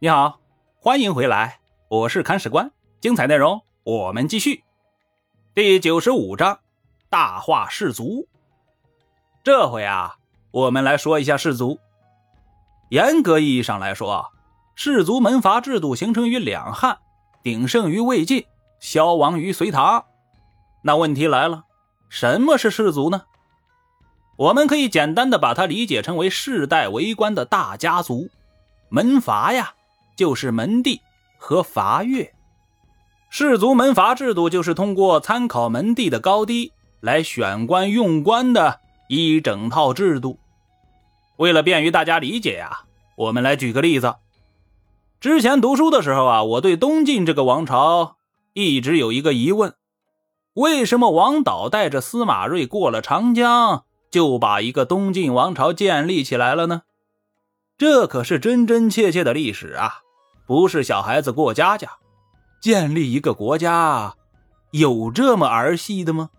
你好，欢迎回来，我是看史官。精彩内容我们继续。第九十五章，大化士族。这回啊，我们来说一下士族。严格意义上来说，士族门阀制度形成于两汉，鼎盛于魏晋，消亡于隋唐。那问题来了，什么是士族呢？我们可以简单的把它理解成为世代为官的大家族，门阀呀。就是门第和阀阅，士族门阀制度就是通过参考门第的高低来选官用官的一整套制度。为了便于大家理解呀，我们来举个例子。之前读书的时候啊，我对东晋这个王朝一直有一个疑问：为什么王导带着司马睿过了长江，就把一个东晋王朝建立起来了呢？这可是真真切切的历史啊！不是小孩子过家家，建立一个国家，有这么儿戏的吗？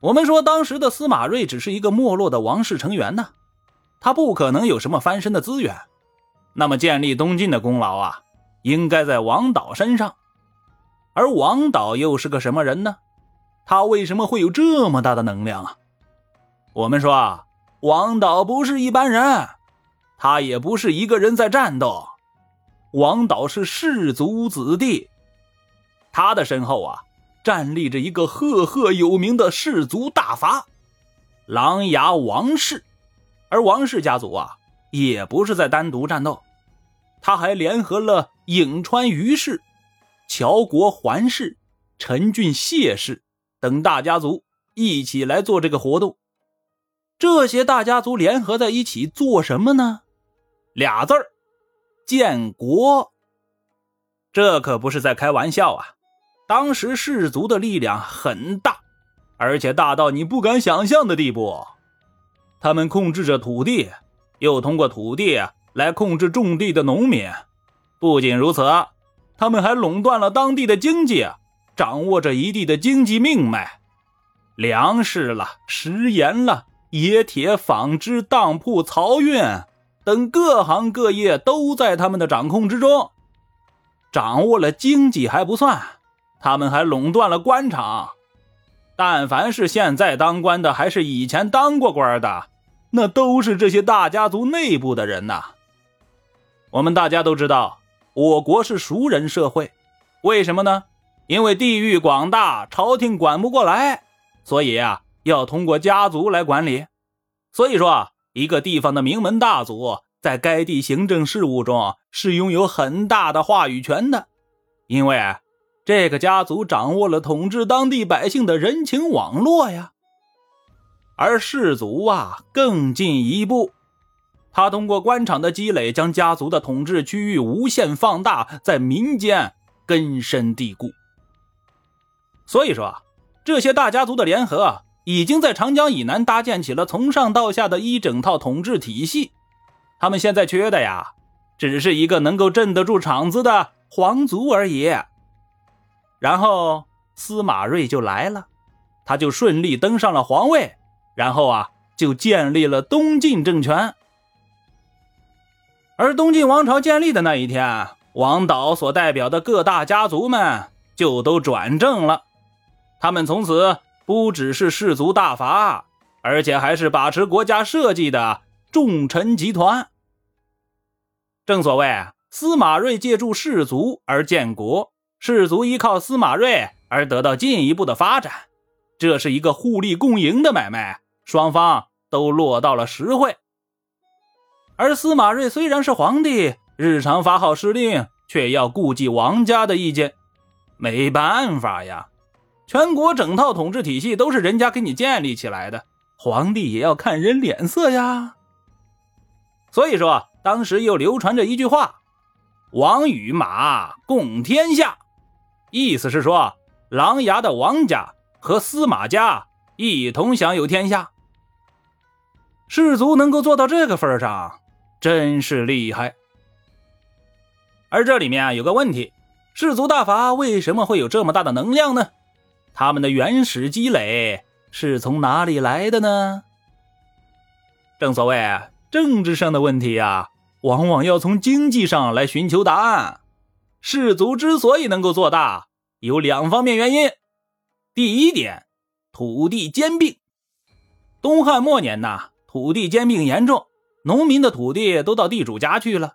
我们说当时的司马睿只是一个没落的王室成员呢，他不可能有什么翻身的资源。那么建立东晋的功劳啊，应该在王导身上。而王导又是个什么人呢？他为什么会有这么大的能量啊？我们说啊，王导不是一般人，他也不是一个人在战斗。王导是氏族子弟，他的身后啊，站立着一个赫赫有名的氏族大阀——琅琊王氏。而王氏家族啊，也不是在单独战斗，他还联合了颍川于氏、乔国桓氏、陈郡谢氏等大家族一起来做这个活动。这些大家族联合在一起做什么呢？俩字儿。建国，这可不是在开玩笑啊！当时氏族的力量很大，而且大到你不敢想象的地步。他们控制着土地，又通过土地来控制种地的农民。不仅如此，他们还垄断了当地的经济，掌握着一地的经济命脉，粮食了、食盐了、冶铁、纺织、当铺、漕运。等各行各业都在他们的掌控之中，掌握了经济还不算，他们还垄断了官场。但凡是现在当官的，还是以前当过官的，那都是这些大家族内部的人呐。我们大家都知道，我国是熟人社会，为什么呢？因为地域广大，朝廷管不过来，所以啊，要通过家族来管理。所以说啊。一个地方的名门大族在该地行政事务中是拥有很大的话语权的，因为这个家族掌握了统治当地百姓的人情网络呀。而氏族啊，更进一步，他通过官场的积累，将家族的统治区域无限放大，在民间根深蒂固。所以说啊，这些大家族的联合。已经在长江以南搭建起了从上到下的一整套统治体系，他们现在缺的呀，只是一个能够镇得住场子的皇族而已。然后司马睿就来了，他就顺利登上了皇位，然后啊，就建立了东晋政权。而东晋王朝建立的那一天，王导所代表的各大家族们就都转正了，他们从此。不只是氏族大阀，而且还是把持国家社稷的重臣集团。正所谓司马睿借助氏族而建国，氏族依靠司马睿而得到进一步的发展，这是一个互利共赢的买卖，双方都落到了实惠。而司马睿虽然是皇帝，日常发号施令，却要顾及王家的意见，没办法呀。全国整套统治体系都是人家给你建立起来的，皇帝也要看人脸色呀。所以说，当时又流传着一句话：“王与马，共天下。”意思是说，琅琊的王家和司马家一同享有天下。士族能够做到这个份上，真是厉害。而这里面啊，有个问题：士族大法为什么会有这么大的能量呢？他们的原始积累是从哪里来的呢？正所谓政治上的问题啊，往往要从经济上来寻求答案。氏族之所以能够做大，有两方面原因。第一点，土地兼并。东汉末年呐，土地兼并严重，农民的土地都到地主家去了，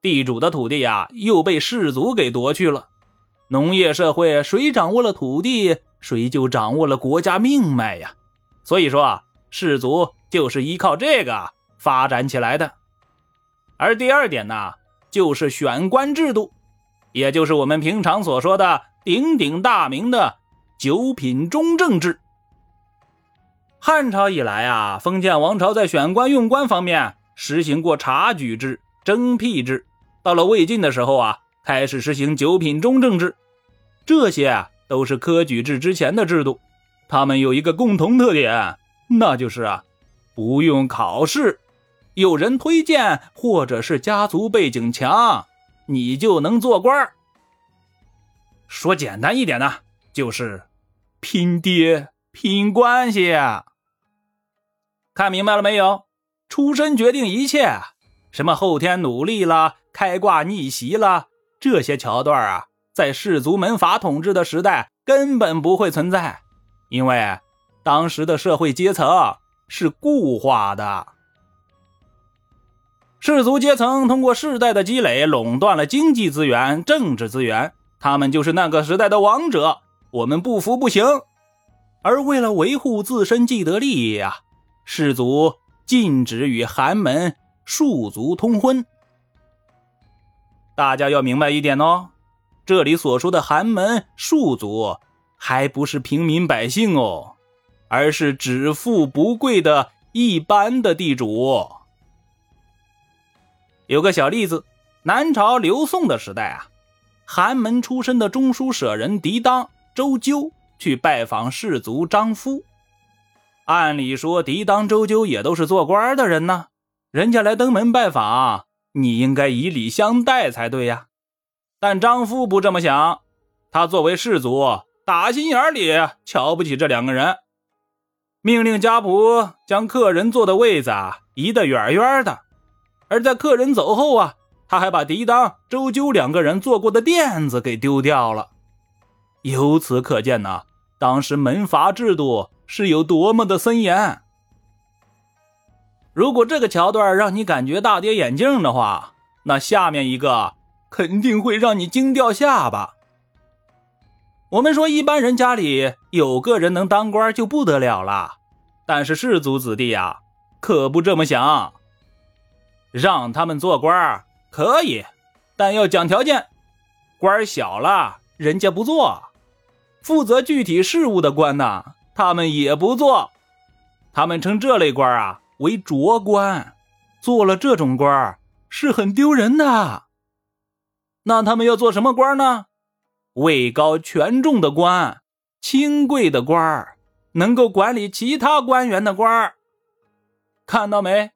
地主的土地呀又被氏族给夺去了。农业社会，谁掌握了土地，谁就掌握了国家命脉呀。所以说啊，氏族就是依靠这个发展起来的。而第二点呢，就是选官制度，也就是我们平常所说的鼎鼎大名的九品中正制。汉朝以来啊，封建王朝在选官用官方面实行过察举制、征辟制，到了魏晋的时候啊。开始实行九品中正制，这些啊都是科举制之前的制度。他们有一个共同特点，那就是啊不用考试，有人推荐或者是家族背景强，你就能做官说简单一点呢，就是拼爹拼关系。看明白了没有？出身决定一切，什么后天努力啦，开挂逆袭啦。这些桥段啊，在氏族门阀统治的时代根本不会存在，因为当时的社会阶层是固化的。氏族阶层通过世代的积累，垄断了经济资源、政治资源，他们就是那个时代的王者。我们不服不行。而为了维护自身既得利益啊，氏族禁止与寒门庶族通婚。大家要明白一点哦，这里所说的寒门庶族，还不是平民百姓哦，而是只富不贵的一般的地主。有个小例子，南朝刘宋的时代啊，寒门出身的中书舍人狄当、周究去拜访士族张夫。按理说，狄当、周究也都是做官的人呢，人家来登门拜访。你应该以礼相待才对呀，但张夫不这么想。他作为士族，打心眼里瞧不起这两个人，命令家仆将客人坐的位子移得远远的。而在客人走后啊，他还把狄当、周究两个人坐过的垫子给丢掉了。由此可见呢，当时门阀制度是有多么的森严。如果这个桥段让你感觉大跌眼镜的话，那下面一个肯定会让你惊掉下巴。我们说一般人家里有个人能当官就不得了了，但是士族子弟呀，可不这么想。让他们做官可以，但要讲条件。官小了，人家不做；负责具体事务的官呢，他们也不做。他们称这类官啊。为卓官，做了这种官是很丢人的。那他们要做什么官呢？位高权重的官，清贵的官儿能够管理其他官员的官儿看到没？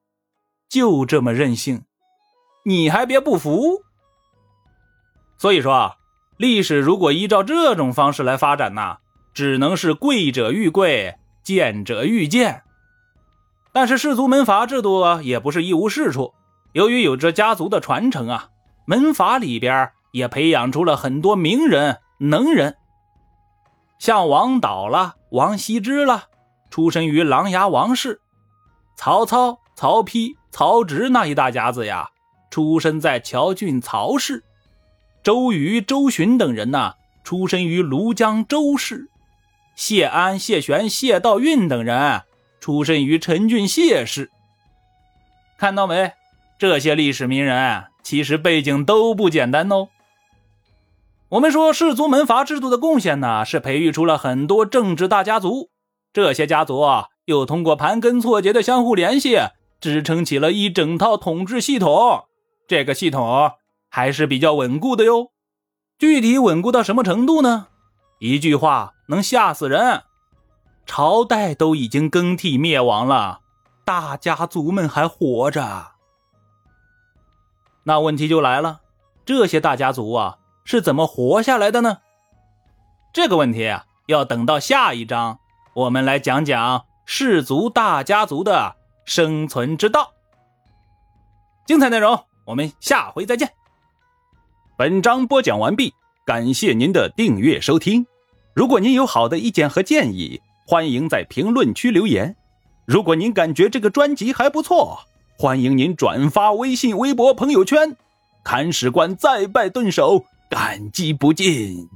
就这么任性，你还别不服。所以说啊，历史如果依照这种方式来发展呢，只能是贵者愈贵，贱者愈贱。但是氏族门阀制度，也不是一无是处。由于有着家族的传承啊，门阀里边也培养出了很多名人能人，像王导了、王羲之了，出身于琅琊王氏；曹操、曹丕、曹植那一大家子呀，出身在谯郡曹氏；周瑜、周循等人呢，出身于庐江周氏；谢安、谢玄、谢道韫等人。出身于陈郡谢氏，看到没？这些历史名人其实背景都不简单哦。我们说氏族门阀制度的贡献呢，是培育出了很多政治大家族。这些家族啊又通过盘根错节的相互联系，支撑起了一整套统治系统。这个系统还是比较稳固的哟。具体稳固到什么程度呢？一句话能吓死人。朝代都已经更替灭亡了，大家族们还活着。那问题就来了这些大家族啊是怎么活下来的呢？这个问题啊要等到下一章我们来讲讲氏族大家族的生存之道。精彩内容我们下回再见。本章播讲完毕感谢您的订阅收听。如果您有好的意见和建议欢迎在评论区留言。如果您感觉这个专辑还不错欢迎您转发微信微博朋友圈铲屎官再拜顿首感激不尽。